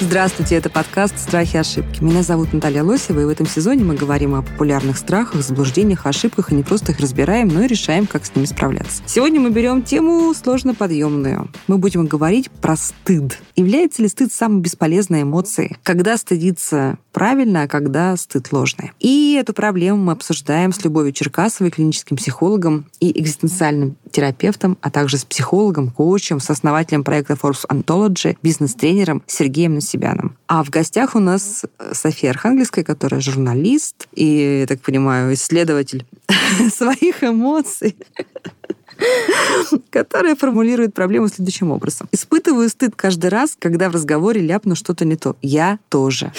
Здравствуйте, это подкаст «Страхи и ошибки». Меня зовут Наталья Лосева, и в этом сезоне мы говорим о популярных страхах, заблуждениях, ошибках, и не просто их разбираем, но и решаем, как с ними справляться. Сегодня мы берем тему сложно подъемную. Мы будем говорить про стыд. Является ли стыд самой бесполезной эмоцией? Когда стыдиться правильно, а когда стыд ложный? И эту проблему мы обсуждаем с Любовью Черкасовой, клиническим психологом и экзистенциальным терапевтом, а также с психологом, коучем, с основателем проекта Forbes Anthology, бизнес-тренером Сергеем Насибяном. А в гостях у нас София Архангельская, которая журналист и, я так понимаю, исследователь своих эмоций которая формулирует проблему следующим образом. Испытываю стыд каждый раз, когда в разговоре ляпну что-то не то. Я тоже.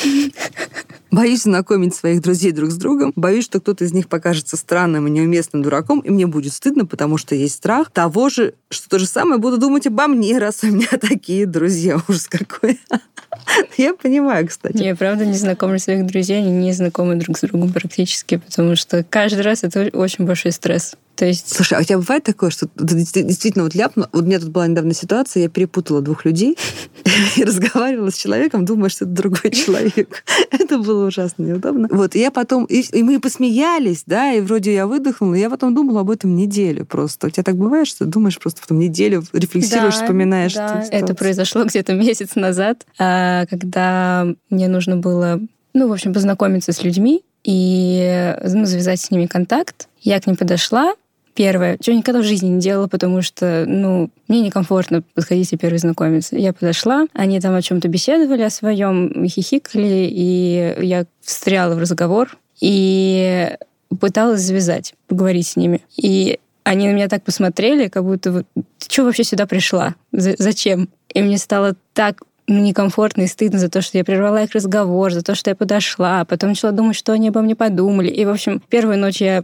Боюсь знакомить своих друзей друг с другом. Боюсь, что кто-то из них покажется странным и неуместным дураком, и мне будет стыдно, потому что есть страх того же, что то же самое буду думать обо мне, раз у меня такие друзья. Ужас какой. Я понимаю, кстати. Я правда не знакомлю своих друзей, они не знакомы друг с другом практически, потому что каждый раз это очень большой стресс. То есть... Слушай, а у тебя бывает такое, что действительно вот ляпну... Вот у меня тут была недавно ситуация, я перепутала двух людей и разговаривала с человеком, думая, что это другой человек. Это было ужасно неудобно. Вот, и я потом... И, и мы посмеялись, да, и вроде я выдохнула, и я потом думала об этом неделю просто. У тебя так бывает, что думаешь просто потом неделю, рефлексируешь, да, вспоминаешь? Да, это произошло где-то месяц назад, а, когда мне нужно было, ну, в общем, познакомиться с людьми и ну, завязать с ними контакт. Я к ним подошла, первое, чего никогда в жизни не делала, потому что, ну, мне некомфортно подходить и первый знакомиться. Я подошла, они там о чем-то беседовали, о своем, хихикали, и я встряла в разговор и пыталась завязать, поговорить с ними. И они на меня так посмотрели, как будто ты что вообще сюда пришла? Зачем? И мне стало так некомфортно и стыдно за то, что я прервала их разговор, за то, что я подошла, а потом начала думать, что они обо мне подумали. И, в общем, первую ночь я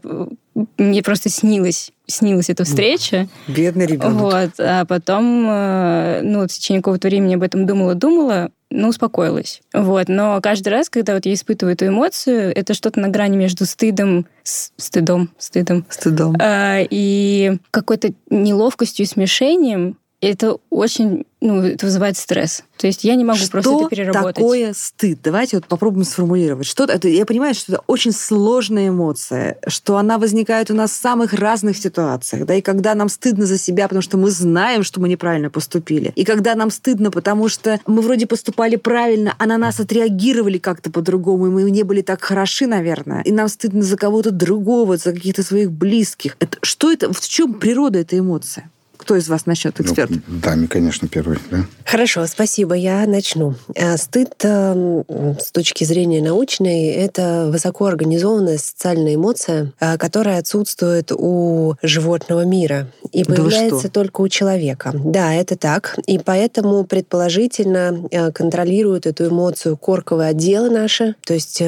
мне просто снилось, снилась эта встреча. Бедный ребенок. Вот, а потом, э, ну, в течение какого-то времени об этом думала-думала, ну, успокоилась. Вот, но каждый раз, когда вот я испытываю эту эмоцию, это что-то на грани между стыдом, с, стыдом, стыдом, стыдом, э, и какой-то неловкостью и смешением, это очень, ну, это вызывает стресс. То есть я не могу что просто это переработать. такое стыд? Давайте вот попробуем сформулировать. Что это? Я понимаю, что это очень сложная эмоция, что она возникает у нас в самых разных ситуациях, да, и когда нам стыдно за себя, потому что мы знаем, что мы неправильно поступили, и когда нам стыдно, потому что мы вроде поступали правильно, а на нас отреагировали как-то по-другому, и мы не были так хороши, наверное, и нам стыдно за кого-то другого, за каких-то своих близких. Это, что это? В чем природа этой эмоции? Кто из вас начнет, эксперт? Ну, Даме, конечно, первый. Да? Хорошо, спасибо. Я начну. Э, стыд эм, с точки зрения научной – это высокоорганизованная социальная эмоция, э, которая отсутствует у животного мира и появляется да только у человека. Да, это так. И поэтому предположительно э, контролируют эту эмоцию корковые отделы наши, то есть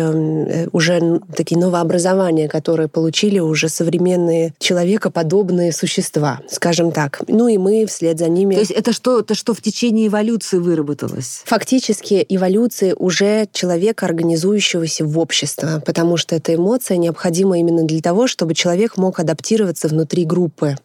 уже такие новообразования, которые получили уже современные человекоподобные существа, скажем так. Ну и мы вслед за ними. То есть это что, это что в течение эволюции выработалось? Фактически эволюции уже человека, организующегося в общество, потому что эта эмоция необходима именно для того, чтобы человек мог адаптироваться внутри группы.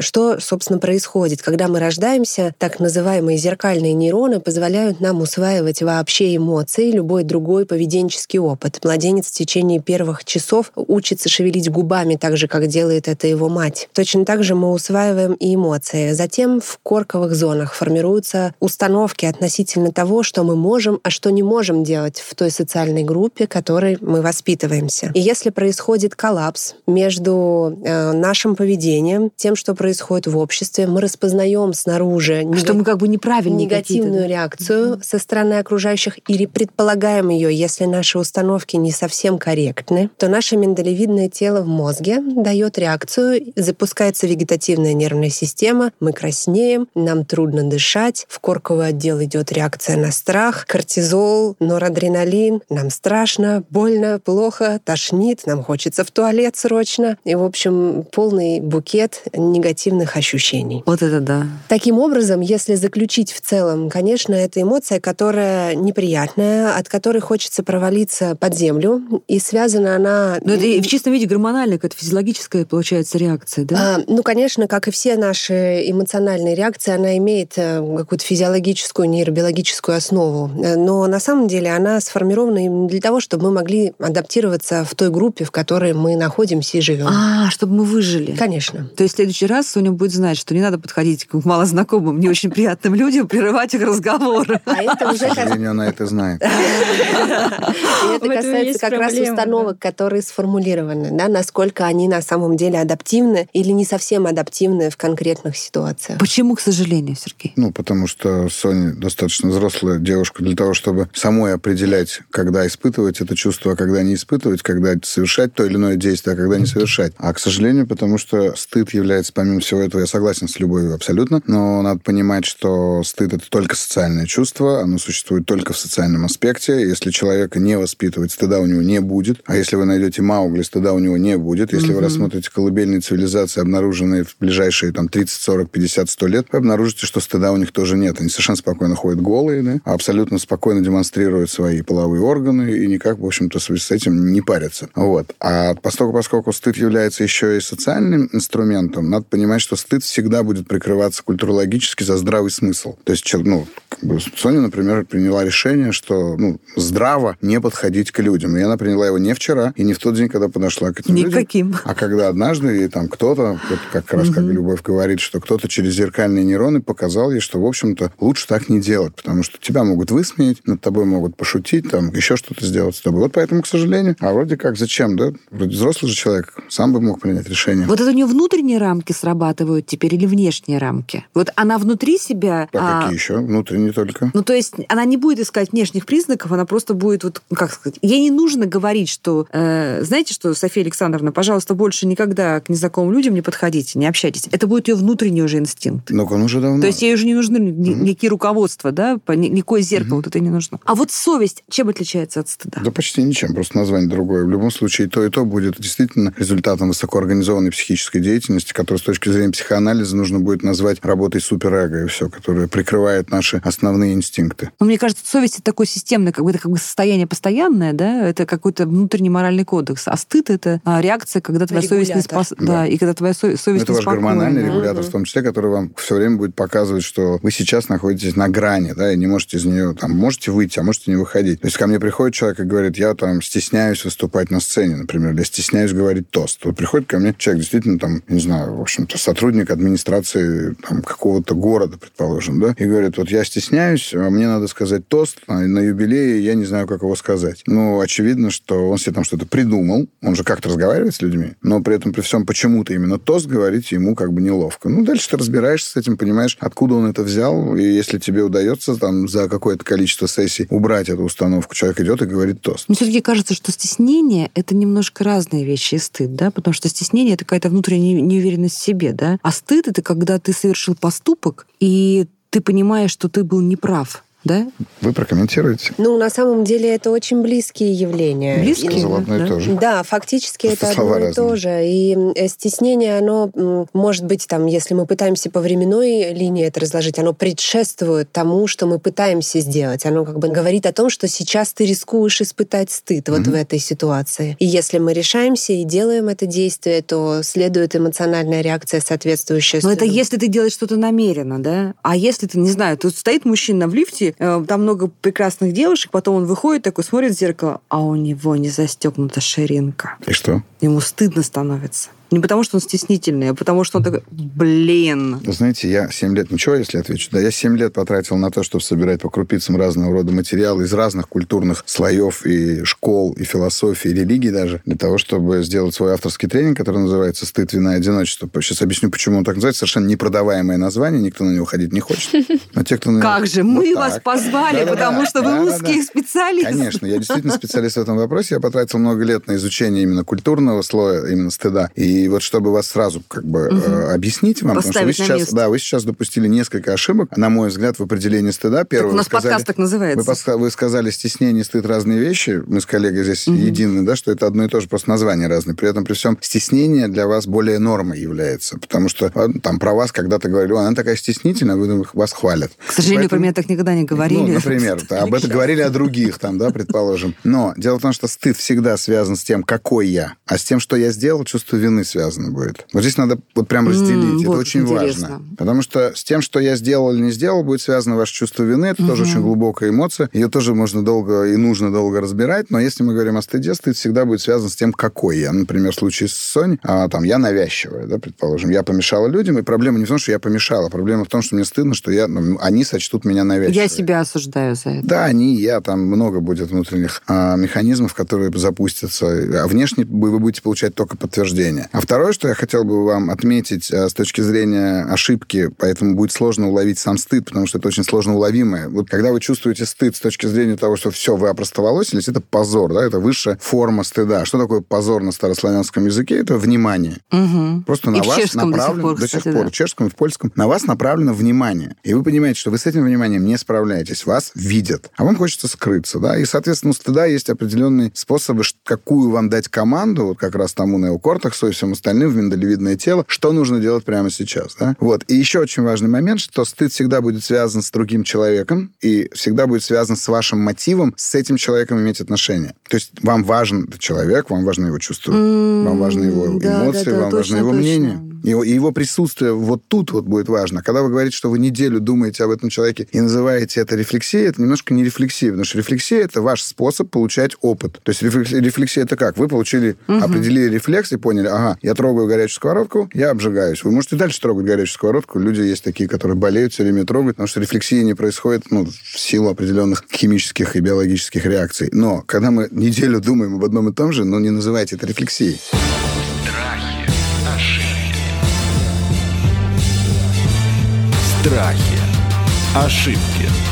Что, собственно, происходит? Когда мы рождаемся, так называемые зеркальные нейроны позволяют нам усваивать вообще эмоции, любой другой поведенческий опыт. Младенец в течение первых часов учится шевелить губами так же, как делает это его мать. Точно так же мы усваиваем и эмоции. Затем в корковых зонах формируются установки относительно того, что мы можем, а что не можем делать в той социальной группе, которой мы воспитываемся. И если происходит коллапс между э, нашим поведением, тем, что происходит в обществе, мы распознаем снаружи нег... что мы как бы неправильно негативную да? реакцию mm-hmm. со стороны окружающих или предполагаем ее, если наши установки не совсем корректны, то наше миндалевидное тело в мозге дает реакцию, запускается вегетативная нервная нервная система, мы краснеем, нам трудно дышать, в корковый отдел идет реакция на страх, кортизол, норадреналин, нам страшно, больно, плохо, тошнит, нам хочется в туалет срочно. И, в общем, полный букет негативных ощущений. Вот это да. Таким образом, если заключить в целом, конечно, это эмоция, которая неприятная, от которой хочется провалиться под землю, и связана она... Но это и в чистом виде гормональная, какая-то физиологическая, получается, реакция, да? А, ну, конечно, как и все наши эмоциональные реакции, она имеет э, какую-то физиологическую, нейробиологическую основу. Э, Но на самом деле она сформирована именно для того, чтобы мы могли адаптироваться в той группе, в которой мы находимся и живем. А, чтобы мы выжили. Конечно. То есть в следующий раз Соня будет знать, что не надо подходить к малознакомым, не очень приятным людям, прерывать их разговоры. А это уже К как- сожалению, она это знает. Это касается как раз установок, которые сформулированы, да, насколько они на самом деле адаптивны или не совсем адаптивны в конкретных ситуациях. Почему, к сожалению, Сергей? Ну, потому что Соня достаточно взрослая девушка для того, чтобы самой определять, когда испытывать это чувство, а когда не испытывать, когда совершать то или иное действие, а когда не совершать. А, к сожалению, потому что стыд является, помимо всего этого, я согласен с любовью абсолютно, но надо понимать, что стыд — это только социальное чувство, оно существует только в социальном аспекте. Если человека не воспитывать, стыда у него не будет. А если вы найдете Маугли, стыда у него не будет. Если вы рассмотрите колыбельные цивилизации, обнаруженные в ближайшие там, 30, 40, 50, 100 лет, вы обнаружите, что стыда у них тоже нет. Они совершенно спокойно ходят голые, да, а абсолютно спокойно демонстрируют свои половые органы и никак, в общем-то, с этим не парятся. Вот. А поскольку, поскольку стыд является еще и социальным инструментом, надо понимать, что стыд всегда будет прикрываться культурологически за здравый смысл. То есть, ну, как бы Соня, например, приняла решение, что ну, здраво не подходить к людям. И она приняла его не вчера и не в тот день, когда подошла к этим людям. Никаким. А когда однажды и там кто-то, вот как раз как Любовь говорит, что кто-то через зеркальные нейроны показал ей, что, в общем-то, лучше так не делать, потому что тебя могут высмеять, над тобой могут пошутить, там, еще что-то сделать с тобой. Вот поэтому, к сожалению, а вроде как зачем, да? Вроде взрослый же человек, сам бы мог принять решение. Вот это у нее внутренние рамки срабатывают теперь или внешние рамки? Вот она внутри себя... А а, какие еще? Внутренние только. Ну, то есть она не будет искать внешних признаков, она просто будет, вот, ну, как сказать, ей не нужно говорить, что, э, знаете что, София Александровна, пожалуйста, больше никогда к незнакомым людям не подходите, не общайтесь. Это будет ее внутренний уже инстинкт. Ну, он уже давно. То есть ей уже не нужны ни- никакие руководства, да, никакое зеркало вот это не нужно. А вот совесть чем отличается от стыда? Да почти ничем, просто название другое. В любом случае, то, и то будет действительно результатом высокоорганизованной психической деятельности, которую с точки зрения психоанализа нужно будет назвать работой суперэго и все, которая прикрывает наши основные инстинкты. Но мне кажется, совесть это такое системное, как бы это как бы состояние постоянное, да, это какой-то внутренний моральный кодекс. А стыд это а, реакция, когда твоя совесть не Регулятор. спас... да. Да. и когда твоя со- совесть это ваш неспокойна. гормональный регулятор, в том числе, который вам все время будет показывать, что вы сейчас находитесь на грани, да, и не можете из нее, там, можете выйти, а можете не выходить. То есть ко мне приходит человек и говорит, я там стесняюсь выступать на сцене, например, или стесняюсь говорить тост. Вот приходит ко мне человек, действительно, там, не знаю, в общем-то, сотрудник администрации там, какого-то города, предположим, да, и говорит, вот я стесняюсь, а мне надо сказать тост а на юбилее, я не знаю, как его сказать. Ну, очевидно, что он себе там что-то придумал, он же как-то разговаривает с людьми, но при этом, при всем, почему-то именно тост говорить ему как бы неловко. Ну, дальше ты разбираешься с этим, понимаешь, откуда он это взял, и если тебе удается там за какое-то количество сессий убрать эту установку, человек идет и говорит тост. Мне все-таки кажется, что стеснение — это немножко разные вещи и стыд, да, потому что стеснение — это какая-то внутренняя неуверенность в себе, да, а стыд — это когда ты совершил поступок, и ты понимаешь, что ты был неправ, да? Вы прокомментируете? Ну, на самом деле, это очень близкие явления. Близкие? И- Сказал одно и да. то же. Да, фактически Просто это слова одно и разные. то же. И э, стеснение, оно может быть, там, если мы пытаемся по временной линии это разложить, оно предшествует тому, что мы пытаемся сделать. Оно как бы говорит о том, что сейчас ты рискуешь испытать стыд вот в этой ситуации. И если мы решаемся и делаем это действие, то следует эмоциональная реакция, соответствующая Но это стыду. если ты делаешь что-то намеренно, да? А если ты, не знаю, тут стоит мужчина в лифте, э, там много прекрасных девушек, потом он выходит такой, смотрит в зеркало, а у него не застегнута ширинка. И что? Ему стыдно становится. Не потому, что он стеснительный, а потому, что он такой, блин. Знаете, я 7 лет, ничего, если отвечу, да, я 7 лет потратил на то, чтобы собирать по крупицам разного рода материалы из разных культурных слоев и школ, и философии, и религий даже, для того, чтобы сделать свой авторский тренинг, который называется «Стыд, вина одиночество». Сейчас объясню, почему он так называется. Совершенно непродаваемое название, никто на него ходить не хочет. Но те, кто на него- Как же, мы вас позвали, потому что вы Да-да-да. узкий специалист. Конечно, я действительно специалист в этом вопросе. Я потратил много лет на изучение именно культурного слоя, именно стыда. И И вот чтобы вас сразу как бы угу. объяснить вам, Поставить потому что вы сейчас, да, вы сейчас допустили несколько ошибок, на мой взгляд, в определении стыда. Первое, так у нас сказали, подкаст так называется. Вы, вы сказали стеснение стыд разные вещи. Мы с коллегой здесь угу. едины, да, что это одно и то же, просто название разные. При этом, при всем, стеснение для вас более нормой является. Потому что там про вас когда-то говорили, она такая стеснительная, вы вас хвалят. К сожалению, Поэтому, про меня так никогда не говорили. Ну, например, об этом говорили о других, там, да, предположим. Но дело в том, что стыд всегда связан с тем, какой я, а с тем, что я сделал, чувство вины связано будет. Вот здесь надо вот прям разделить. это очень интересно. важно. Потому что с тем, что я сделал или не сделал, будет связано ваше чувство вины. Это тоже очень глубокая эмоция. Ее тоже можно долго и нужно долго разбирать. Но если мы говорим о стыде, стыд всегда будет связан с тем, какой я. Например, в случае с Соней, а, там, я навязчивая, да, предположим. Я помешала людям, и проблема не в том, что я помешала. Проблема в том, что мне стыдно, что я, ну, они сочтут меня навязчивой. Я себя осуждаю за это. Да, они, я, там много будет внутренних а, механизмов, которые запустятся. А внешне вы будете получать только подтверждение. А второе, что я хотел бы вам отметить а, с точки зрения ошибки, поэтому будет сложно уловить сам стыд, потому что это очень сложно уловимое. Вот когда вы чувствуете стыд с точки зрения того, что все, вы опростоволосились, это позор, да, это высшая форма стыда. Что такое позор на старославянском языке? Это внимание. Угу. Просто и на вас направлено... До сих пор, до сих пор да. в чешском и в польском. На вас направлено внимание. И вы понимаете, что вы с этим вниманием не справляетесь. Вас видят. А вам хочется скрыться, да? И, соответственно, у стыда есть определенные способы, какую вам дать команду, вот как раз тому неокортексу и всем остальным в миндалевидное тело, что нужно делать прямо сейчас, да? Вот. И еще очень важный момент, что стыд всегда будет связан с другим человеком и всегда будет связан с вашим мотивом с этим человеком иметь отношения. То есть вам важен человек, вам важно его чувство, mm, вам важны его да, эмоции, да, да, вам точно, важно его точно. мнение. Его, и его присутствие вот тут вот будет важно. Когда вы говорите, что вы неделю думаете об этом человеке и называете это рефлексией, это немножко не рефлексия, потому что рефлексия – это ваш способ получать опыт. То есть рефлексия – это как? Вы получили, угу. определили рефлекс и поняли, ага, я трогаю горячую сковородку, я обжигаюсь. Вы можете дальше трогать горячую сковородку. Люди есть такие, которые болеют, все время трогают, потому что рефлексия не происходит ну, в силу определенных химических и биологических реакций. Но когда мы неделю думаем об одном и том же, ну, не называйте это рефлексией. Страхи. Ошибки.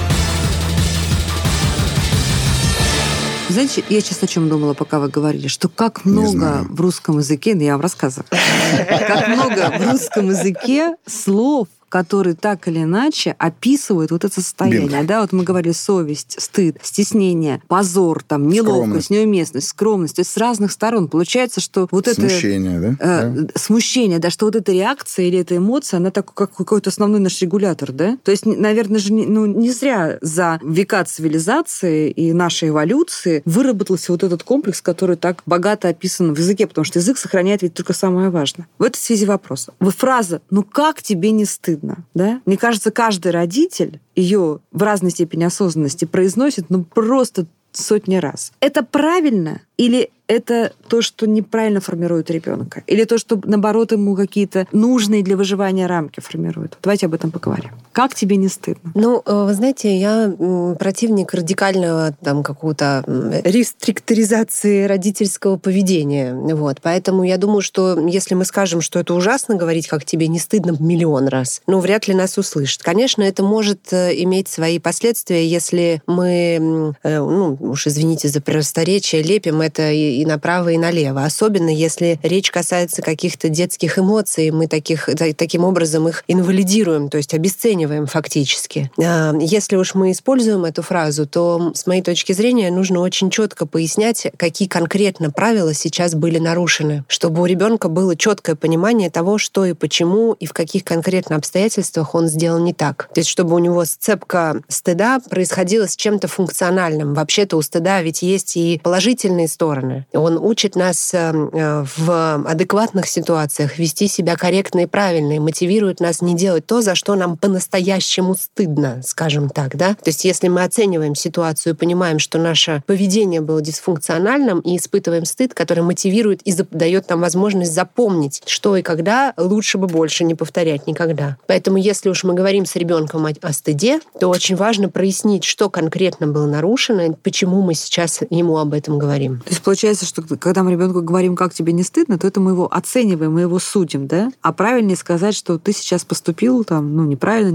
Знаете, я сейчас о чем думала, пока вы говорили, что как много в русском языке, ну я вам рассказываю, как много в русском языке слов, которые так или иначе описывают вот это состояние. Бинго. Да, вот мы говорили совесть, стыд, стеснение, позор, там, неловкость, скромность. неуместность, скромность. То есть с разных сторон. Получается, что вот это... Смущение, да? Э, да? Смущение, да, что вот эта реакция или эта эмоция, она такой, как какой-то основной наш регулятор, да? То есть, наверное же, ну, не зря за века цивилизации и нашей эволюции выработался вот этот комплекс, который так богато описан в языке, потому что язык сохраняет ведь только самое важное. В этой связи вопрос. Фраза «ну как тебе не стыдно?» Стыдно, да? Мне кажется, каждый родитель ее в разной степени осознанности произносит, ну, просто сотни раз. Это правильно или это то, что неправильно формирует ребенка? Или то, что, наоборот, ему какие-то нужные для выживания рамки формирует? Давайте об этом поговорим. Как тебе не стыдно? Ну, э, вы знаете, я противник радикального там какого-то рестриктуризации родительского поведения. Вот. Поэтому я думаю, что если мы скажем, что это ужасно говорить, как тебе не стыдно миллион раз, ну, вряд ли нас услышат. Конечно, это может э, иметь свои последствия, если мы, э, ну, уж извините за просторечие, лепим это и и направо, и налево. Особенно если речь касается каких-то детских эмоций, мы таких, таким образом их инвалидируем, то есть обесцениваем фактически. А, если уж мы используем эту фразу, то, с моей точки зрения, нужно очень четко пояснять, какие конкретно правила сейчас были нарушены, чтобы у ребенка было четкое понимание того, что и почему, и в каких конкретно обстоятельствах он сделал не так. То есть, чтобы у него сцепка стыда происходила с чем-то функциональным. Вообще-то у стыда ведь есть и положительные стороны. Он учит нас эм, э, в адекватных ситуациях вести себя корректно и правильно, и мотивирует нас не делать то, за что нам по-настоящему стыдно, скажем так, да. То есть если мы оцениваем ситуацию и понимаем, что наше поведение было дисфункциональным, и испытываем стыд, который мотивирует и дает нам возможность запомнить, что и когда, лучше бы больше не повторять никогда. Поэтому если уж мы говорим с ребенком о, о стыде, то очень важно прояснить, что конкретно было нарушено, почему мы сейчас ему об этом говорим. То есть получается, что когда мы ребенку говорим, как тебе не стыдно, то это мы его оцениваем, мы его судим, да? А правильнее сказать, что ты сейчас поступил там, ну, неправильно,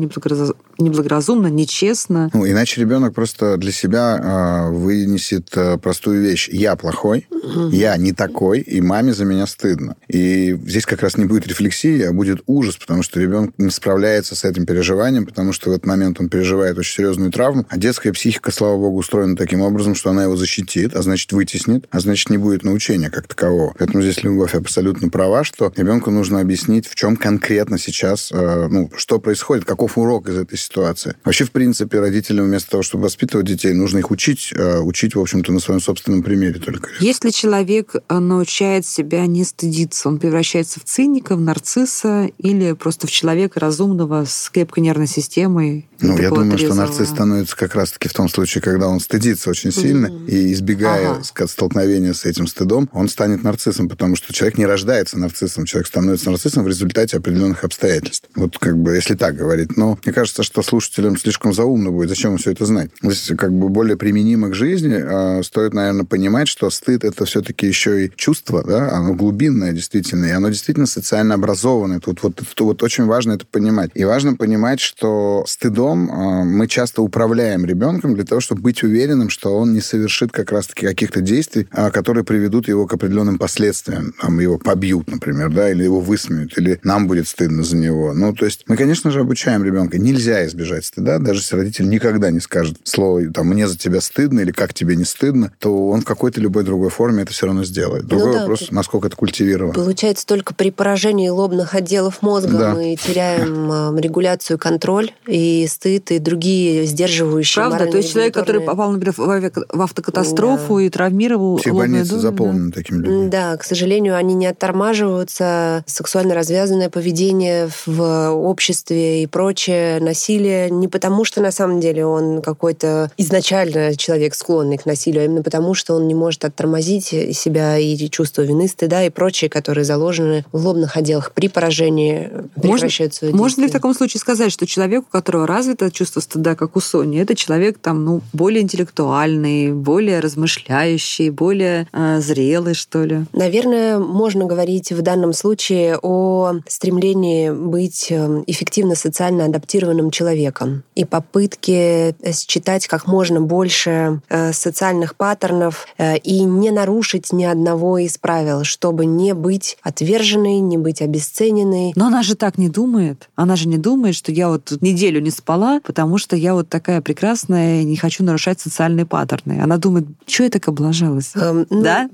неблагоразумно, нечестно. Ну, иначе ребенок просто для себя э, вынесет э, простую вещь. Я плохой, угу. я не такой, и маме за меня стыдно. И здесь как раз не будет рефлексии, а будет ужас, потому что ребенок не справляется с этим переживанием, потому что в этот момент он переживает очень серьезную травму, а детская психика, слава богу, устроена таким образом, что она его защитит, а значит вытеснит, а значит не будет научения как такового. Поэтому здесь Любовь абсолютно права, что ребенку нужно объяснить, в чем конкретно сейчас, э, ну, что происходит, каков урок из этой ситуации. Вообще, в принципе, родителям вместо того, чтобы воспитывать детей, нужно их учить, э, учить, в общем-то, на своем собственном примере только. Если человек э, научает себя не стыдиться, он превращается в циника, в нарцисса или просто в человека разумного с крепкой нервной системой, ну, я думаю, что нарцисс становится как раз-таки в том случае, когда он стыдится очень сильно, mm-hmm. и избегая ага. Столкновения с этим стыдом, он станет нарциссом, потому что человек не рождается нарциссом, человек становится нарциссом в результате определенных обстоятельств. Вот как бы, если так говорить. Но мне кажется, что слушателям слишком заумно будет, зачем все это знать. Здесь как бы более применимо к жизни, э, стоит, наверное, понимать, что стыд это все-таки еще и чувство, да, оно глубинное действительно, и оно действительно социально образованное. Тут вот, тут вот очень важно это понимать. И важно понимать, что стыдом а, мы часто управляем ребенком для того, чтобы быть уверенным, что он не совершит как раз-таки каких-то действий, а, которые приведут его к определенным последствиям. Там его побьют, например, да, или его высмеют, или нам будет стыдно за него. Ну, то есть мы, конечно же, обучаем ребенка. Нельзя избежать стыда, даже если родитель никогда не скажет слово там «мне за тебя стыдно» или «как тебе не стыдно», то он в какой-то любой другой форме это все равно сделает. Ну Другой ну, да, вопрос, насколько это культивировано. Получается, только при поражении лобных отделов мозга да. мы теряем регуляцию, контроль, и стыд и другие сдерживающие Правда? То есть человек, который попал, например, в автокатастрофу да. и травмировал Все больницы долю, заполнены да? такими людьми. Да, к сожалению, они не оттормаживаются. Сексуально развязанное поведение в обществе и прочее, насилие не потому, что на самом деле он какой-то изначально человек склонный к насилию, а именно потому, что он не может оттормозить себя и чувство вины, стыда и прочее, которые заложены в лобных отделах при поражении прекращаются можно, можно ли в таком случае сказать, что человек, у которого развито чувство стыда, как у Сони, это человек там, ну, более интеллектуальный, более размышляющий, более э, зрелый, что ли? Наверное, можно говорить в данном случае о стремлении быть эм, эффективно социально адаптированным человеком и попытке э, считать как можно больше э, социальных паттернов э, и не нарушить ни одного из правил, чтобы не быть отверженной, не быть обесцененной. Но она же так не думает. Она же не думает, что я вот неделю не спала, потому что я вот такая прекрасная, не хочу нарушать социальные паттерны. Она думает, что я так облажалась? Эм, ну, да?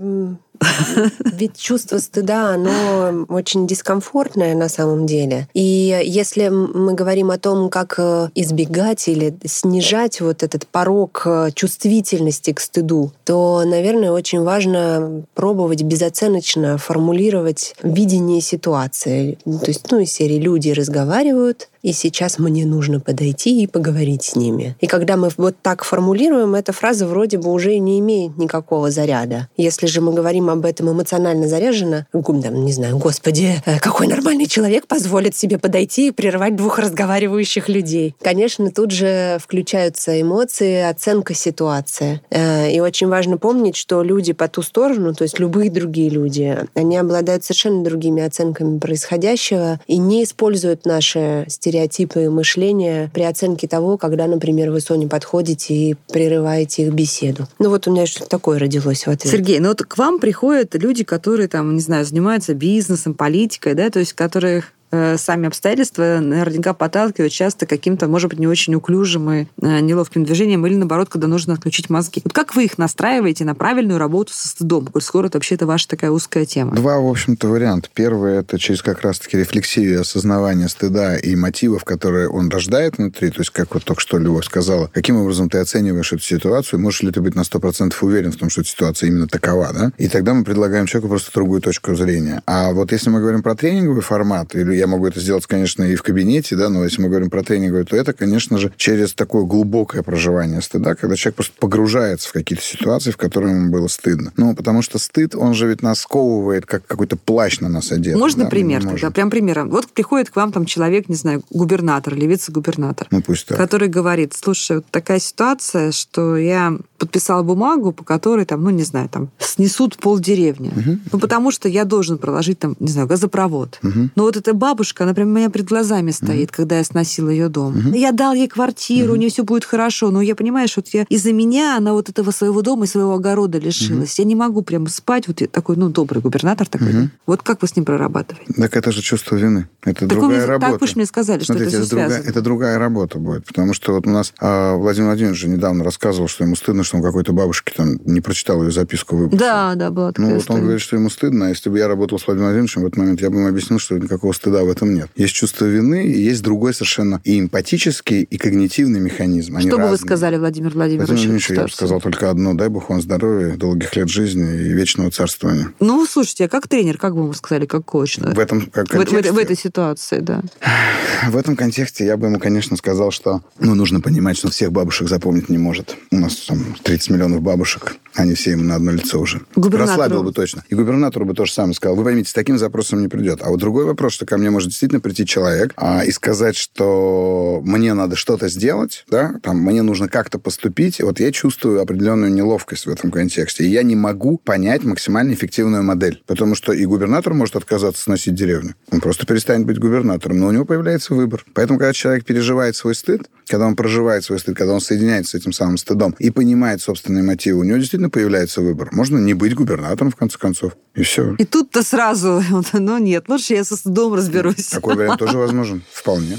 Ведь чувство стыда, оно очень дискомфортное на самом деле. И если мы говорим о том, как э, избегать или снижать вот этот порог э, чувствительности к стыду, то, наверное, очень важно пробовать безоценочно формулировать видение ситуации. То есть, ну, из серии люди разговаривают, и сейчас мне нужно подойти и поговорить с ними. И когда мы вот так формулируем, эта фраза вроде бы уже не имеет никакого заряда. Если же мы говорим об этом эмоционально заряженно, не знаю, господи, э, какой нормальный человек позволит себе подойти и прервать двух разговаривающих людей. Конечно, тут же включаются эмоции, оценка ситуации. Э, и очень важно помнить, что люди по ту сторону, то есть любые другие люди, они обладают совершенно другими оценками происходящего и не используют наши стереотипы стереотипы мышления при оценке того, когда, например, вы Соне подходите и прерываете их беседу. Ну вот у меня что-то такое родилось в ответ. Сергей, ну вот к вам приходят люди, которые там, не знаю, занимаются бизнесом, политикой, да, то есть которых сами обстоятельства наверняка подталкивают часто каким-то, может быть, не очень уклюжим и э, неловким движением, или наоборот, когда нужно отключить мозги. Вот как вы их настраиваете на правильную работу со стыдом? Коль скоро это вообще-то ваша такая узкая тема. Два, в общем-то, варианта. Первый — это через как раз-таки рефлексию осознавание стыда и мотивов, которые он рождает внутри. То есть, как вот только что Любовь сказала, каким образом ты оцениваешь эту ситуацию, можешь ли ты быть на 100% уверен в том, что ситуация именно такова, да? И тогда мы предлагаем человеку просто другую точку зрения. А вот если мы говорим про тренинговый формат, или я могу это сделать, конечно, и в кабинете, да, но если мы говорим про тренинговый, то это, конечно же, через такое глубокое проживание стыда, когда человек просто погружается в какие-то ситуации, в которые ему было стыдно. Ну, потому что стыд, он же ведь нас сковывает, как какой-то плащ на нас одет. Можно да? пример тогда? Прям примером. Вот приходит к вам там человек, не знаю, губернатор или вице-губернатор, ну, пусть так. который говорит, слушай, вот такая ситуация, что я подписала бумагу, по которой там, ну, не знаю, там, снесут полдеревни. Ну, потому что я должен проложить там, не знаю, газопровод. Но вот эта бабушка, она прям у меня перед глазами стоит, когда я сносила ее дом. Я дал ей квартиру, у нее все будет хорошо, но я понимаю, что вот я из-за меня она вот этого своего дома и своего огорода лишилась. Я не могу прям спать, вот я такой, ну, добрый губернатор такой. Вот как вы с ним прорабатываете? Так это же чувство вины. Это Так, другая вы, работа. так же мне сказали, что Смотрите, это это, все другая, связано. это другая работа будет. Потому что вот у нас а, Владимир Владимирович же недавно рассказывал, что ему стыдно, что он какой-то бабушке там не прочитал ее записку выпустил. Да, да, была такая Ну, вот он история. говорит, что ему стыдно, а если бы я работал с Владимиром Владимировичем в этот момент, я бы ему объяснил, что никакого стыда в этом нет. Есть чувство вины, и есть другой совершенно и эмпатический, и когнитивный механизм. Они Что бы вы разные. сказали, Владимир Владимирович? Владимир Владимирович, я бы сказал только одно. Дай бог вам здоровья, долгих лет жизни и вечного царствования. Ну, слушайте, а как тренер, как бы вы сказали, как коуч? В этом как, В, в- контексте, в этой ситуации, да. в этом контексте я бы ему, конечно, сказал, что ну, нужно понимать, что всех бабушек запомнить не может. У нас там 30 миллионов бабушек, они все ему на одно лицо уже. Расслабил бы точно. И губернатору бы то же самое сказал. Вы поймите, с таким запросом не придет. А вот другой вопрос, что ко мне может действительно прийти человек а, и сказать, что мне надо что-то сделать, да, там, мне нужно как-то поступить. Вот я чувствую определенную неловкость в этом контексте. И я не могу понять максимально эффективную модель. Потому что и губернатор может отказаться сносить деревню. Он просто перестанет быть губернатором. Но у него появляется выбор. Поэтому, когда человек переживает свой стыд, когда он проживает свой стыд, когда он соединяется с этим самым стыдом и понимает собственные мотивы, у него действительно появляется выбор. Можно не быть губернатором, в конце концов. И все. И тут-то сразу, ну нет, лучше я со стыдом разберусь. Такой вариант тоже возможен. Вполне.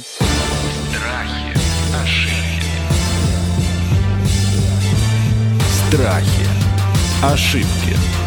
Страхи, ошибки, Страхи. Ошибки.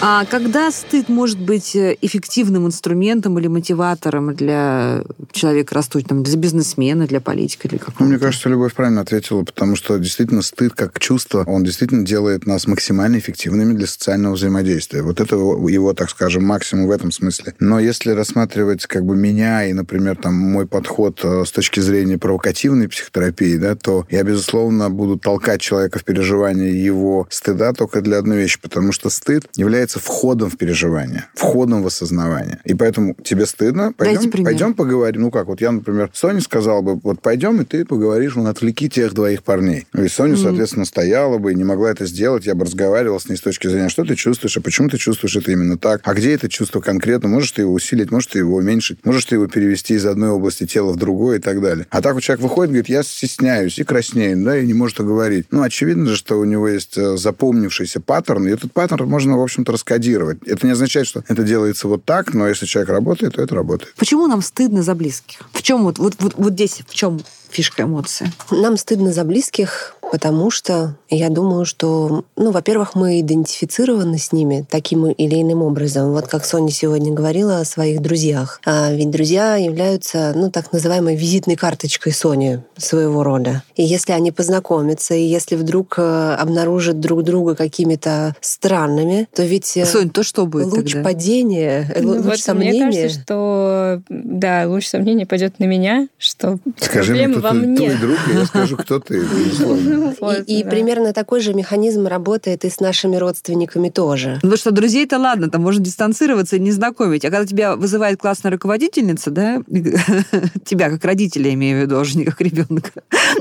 А когда стыд может быть э, эффективным инструментом или мотиватором для человека растущего, там, для бизнесмена, для политика или Ну, какого-то? мне кажется, Любовь правильно ответила, потому что действительно стыд как чувство, он действительно делает нас максимально эффективными для социального взаимодействия. Вот это его, его, так скажем, максимум в этом смысле. Но если рассматривать как бы меня и, например, там мой подход э, с точки зрения провокативной психотерапии, да, то я, безусловно, буду толкать человека в переживание его стыда только для одной вещи, потому что стыд является входом в переживание, входом в осознавание. И поэтому тебе стыдно, пойдем, пойдем поговорим. Ну как, вот я, например, Соне сказал бы, вот пойдем, и ты поговоришь, вон, отвлеки тех двоих парней. И Соня, соответственно, стояла бы и не могла это сделать. Я бы разговаривал с ней с точки зрения, что ты чувствуешь, а почему ты чувствуешь это именно так, а где это чувство конкретно, можешь ты его усилить, можешь ты его уменьшить, можешь ты его перевести из одной области тела в другую и так далее. А так вот человек выходит, говорит, я стесняюсь и краснеет, да, и не может говорить. Ну, очевидно же, что у него есть э, запомнившийся паттерн, и этот паттерн можно, в общем-то, раскодировать. Это не означает, что это делается вот так, но если человек работает, то это работает. Почему нам стыдно за близких? В чем вот, вот, вот, вот здесь, в чем фишка эмоции? Нам стыдно за близких, потому что я думаю, что, ну, во-первых, мы идентифицированы с ними таким или иным образом. Вот как Соня сегодня говорила о своих друзьях. А ведь друзья являются, ну, так называемой визитной карточкой Сони своего рода. И если они познакомятся, и если вдруг э, обнаружат друг друга какими-то странными, то ведь э, Сонь, то что будет луч тогда? падения, э, Ну, луч вот мне сомнения... кажется, что да, луч сомнения пойдет на меня, что Скажи мне, проблема кто во ты, мне. твой друг, я скажу, кто ты, безусловно. И и да. примерно такой же механизм работает и с нашими родственниками тоже. Ну, что друзей-то ладно, там можно дистанцироваться и не знакомить. А когда тебя вызывает классная руководительница, да, тебя как родителя, имею в виду, а уже не как ребенка,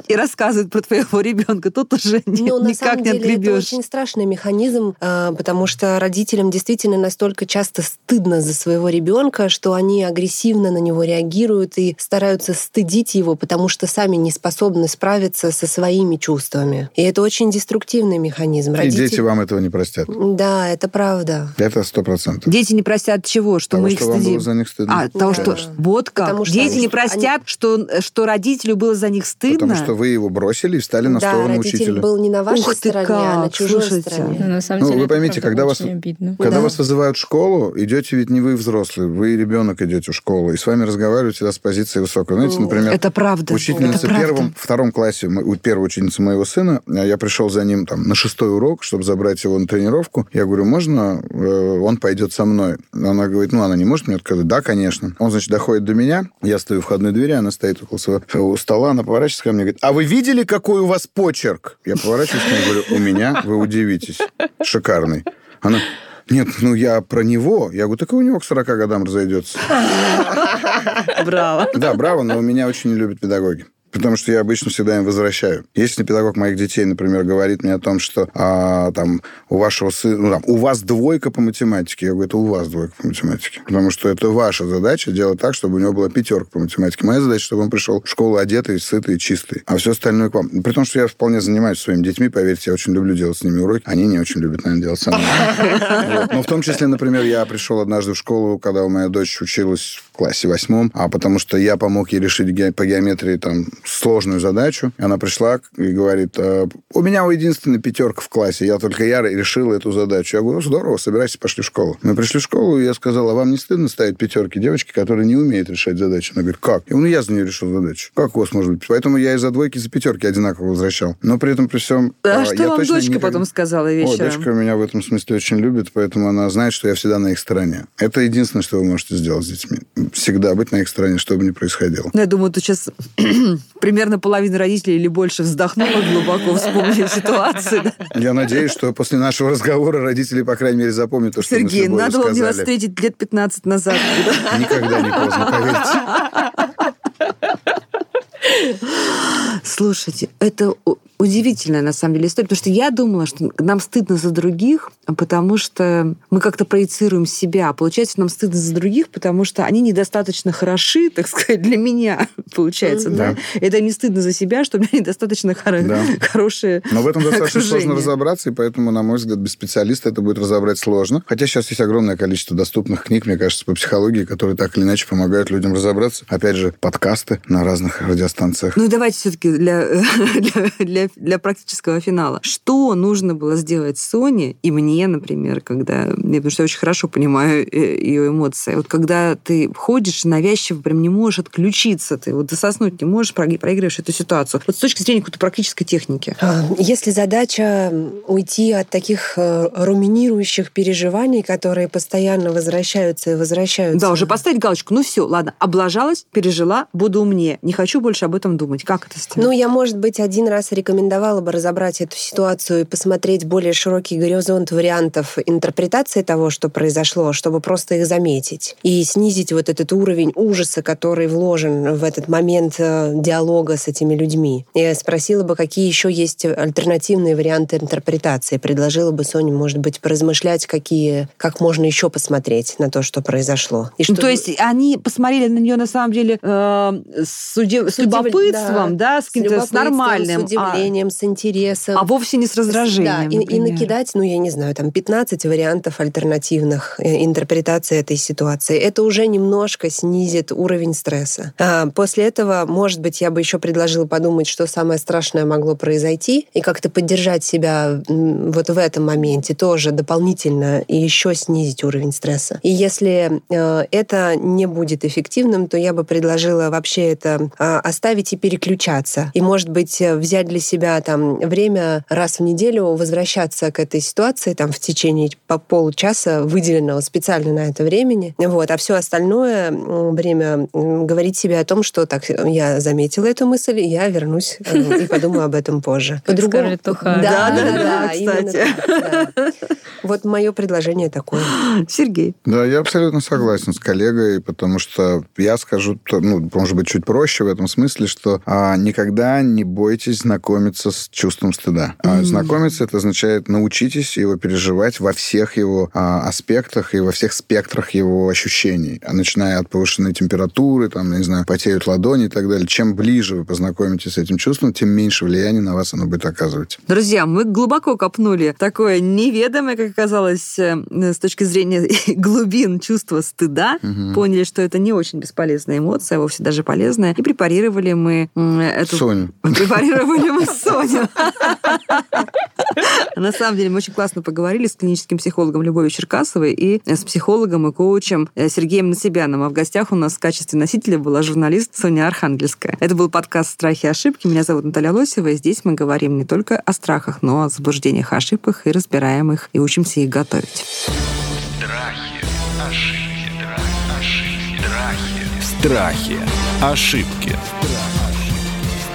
и рассказывает про твоего ребенка, тут уже не- Но на никак самом не деле это отгребешь. очень страшный механизм, а, потому что родителям действительно настолько часто стыдно за своего ребенка, что они агрессивно на него реагируют и стараются стыдить его, потому что сами не способны справиться со своими чувствами. И это очень деструктивный механизм. И Родители- дети вам этого не простят. Да, это правда. Это сто процентов. Дети не простят чего? Что Того, мы их что вам было стыдим. за них стыдно. А, того, Да. что... Вот как. Потому что Дети они- не простят, что, что родителю было за них стыдно. Потому что вы его бросили и встали на да, сторону родитель учителя. был не на вашей Ух ты стороне, а на как, чужой слушайте. стороне. Ну, на самом Ну, деле, вы это поймите, когда вас- обидно. Когда Да. вас вызывают в школу, идете ведь не вы взрослый, вы ребенок идете в школу, и с вами разговаривают всегда с позиции высокой. Знаете, например, Это правда. учительница Это правда. первом, втором классе, первая ученица моего сына, а я пришел за ним там на шестой урок, чтобы забрать его на тренировку. Я говорю, можно э, он пойдет со мной? Она говорит, ну, она не может мне отказать. Да, конечно. Он, значит, доходит до меня, я стою в входной двери, она стоит около своего стола, она поворачивается ко мне и говорит, а вы видели, какой у вас почерк? Я поворачиваюсь к ней и говорю, у меня, вы удивитесь, шикарный. Она, нет, ну я про него. Я говорю, так и у него к 40 годам разойдется. Браво. Да, браво, но меня очень не любят педагоги. Потому что я обычно всегда им возвращаю. Если педагог моих детей, например, говорит мне о том, что а, там у вашего сына, ну, там, у вас двойка по математике, я говорю, это у вас двойка по математике, потому что это ваша задача делать так, чтобы у него была пятерка по математике. Моя задача, чтобы он пришел в школу одетый, сытый, чистый, а все остальное к вам. При том, что я вполне занимаюсь своими детьми, поверьте, я очень люблю делать с ними уроки. Они не очень любят, наверное, делать со мной. Но в том числе, например, я пришел однажды в школу, когда моя дочь училась в классе восьмом, а потому что я помог ей решить по геометрии там сложную задачу. Она пришла и говорит, «Э, у меня единственная пятерка в классе, я только я решил эту задачу. Я говорю, «Ну, здорово, собирайся, пошли в школу. Мы пришли в школу, и я сказал, а вам не стыдно ставить пятерки девочки, которые не умеют решать задачи? Она говорит, как? Я говорю, ну, я за нее решил задачу. Как у вас может быть? Поэтому я и за двойки, и за пятерки одинаково возвращал. Но при этом, при всем... А э, что я вам дочка никогда- потом сказала О, вечером? дочка меня в этом смысле очень любит, поэтому она знает, что я всегда на их стороне. Это единственное, что вы можете сделать с детьми. Всегда быть на их стороне, что бы ни происходило. Ну, я думаю, тут сейчас примерно половина родителей или больше вздохнула глубоко, вспомнив ситуацию. да. Я надеюсь, что после нашего разговора родители, по крайней мере, запомнят то, что мы с Сергей, надо было мне вас встретить лет 15 назад. Никогда не поздно, поверьте. Слушайте, это удивительная на самом деле история, потому что я думала, что нам стыдно за других, потому что мы как-то проецируем себя. А Получается, нам стыдно за других, потому что они недостаточно хороши, так сказать, для меня, получается, да? Это не стыдно за себя, что у меня недостаточно хоро- Да. хорошие Но в этом достаточно сложно окружение. разобраться, и поэтому, на мой взгляд, без специалиста это будет разобрать сложно. Хотя сейчас есть огромное количество доступных книг, мне кажется, по психологии, которые так или иначе помогают людям разобраться. Опять же, подкасты на разных радиостанциях. Ну давайте все-таки для, для, для, для практического финала. Что нужно было сделать Соне и мне, например, когда... я, Потому что я очень хорошо понимаю э, ее эмоции. Вот когда ты ходишь навязчиво прям не можешь отключиться, ты вот засоснуть не можешь, проигрываешь эту ситуацию. Вот с точки зрения какой-то практической техники. А, Если задача уйти от таких э, руминирующих переживаний, которые постоянно возвращаются и возвращаются. Да, уже поставить галочку. Ну все, ладно, облажалась, пережила, буду умнее. Не хочу больше об этом думать. Как это сделать? Ну, я, может быть, один раз рекомендовала бы разобрать эту ситуацию и посмотреть более широкий горизонт вариантов интерпретации того, что произошло, чтобы просто их заметить. И снизить вот этот уровень ужаса, который вложен в этот момент э, диалога с этими людьми. Я спросила бы, какие еще есть альтернативные варианты интерпретации. Предложила бы Соне, может быть, поразмышлять, какие, как можно еще посмотреть на то, что произошло. И Ну, что- то есть они посмотрели на нее на самом деле э, с, удив- с С удив- любопытством, да, с, каким-то, с любопытством, нормальным, С удивлением, с интересом. а, вовсе не с раздражением. Да, и, и накидать, ну, я не знаю, там 15 вариантов альтернативных э, интерпретаций этой ситуации. Это уже немножко снизит уровень стресса. А, после этого, может быть, я бы еще предложила подумать, что самое страшное могло произойти, и как-то поддержать себя вот в этом моменте тоже дополнительно и еще снизить уровень стресса. И если э, это не будет эффективным, то я бы предложила вообще это а, оставить и переключаться. И, может быть, э, взять для себя там время раз в неделю возвращаться к этой ситуации там в течение по получаса, выделенного специально на это времени. Вот. А все остальное время говорить себе о том, что так, я заметила эту мысль, и я вернусь э, и подумаю об этом позже. По-другому-. Да, Да, да, кстати. Вот мое предложение такое. Сергей. Да, я абсолютно согласен с коллегой, потому что я скажу, ну, может быть, чуть проще в этом смысле, что а, никогда не бойтесь знакомиться с чувством стыда. А, Знакомиться это означает научитесь его переживать во всех его а, аспектах и во всех спектрах его ощущений, А начиная от повышенной температуры, там, не знаю, потеют ладони и так далее. Чем ближе вы познакомитесь с этим чувством, тем меньше влияния на вас оно будет оказывать. Друзья, мы глубоко копнули такое неведомое, как оказалось, э, с точки зрения глубин чувства стыда. Поняли, что это не очень бесполезная эмоция, а вовсе даже полезная. И препарировали мы эту... Соню. Препарировали мы Соню. На самом деле мы очень классно поговорили с клиническим психологом Любовью Черкасовой и с психологом и коучем э, Сергеем Насибяном. А в гостях у нас в качестве носителя была журналист Соня Архангельская. Это был подкаст «Страхи и ошибки». Меня зовут Наталья Лосева, и здесь мы говорим не только о страхах, но и о заблуждениях ошибках, и разбираем их, и учимся их готовить. Страхи, ошибки, страх, ошибки, страхи. Страхи. Ошибки.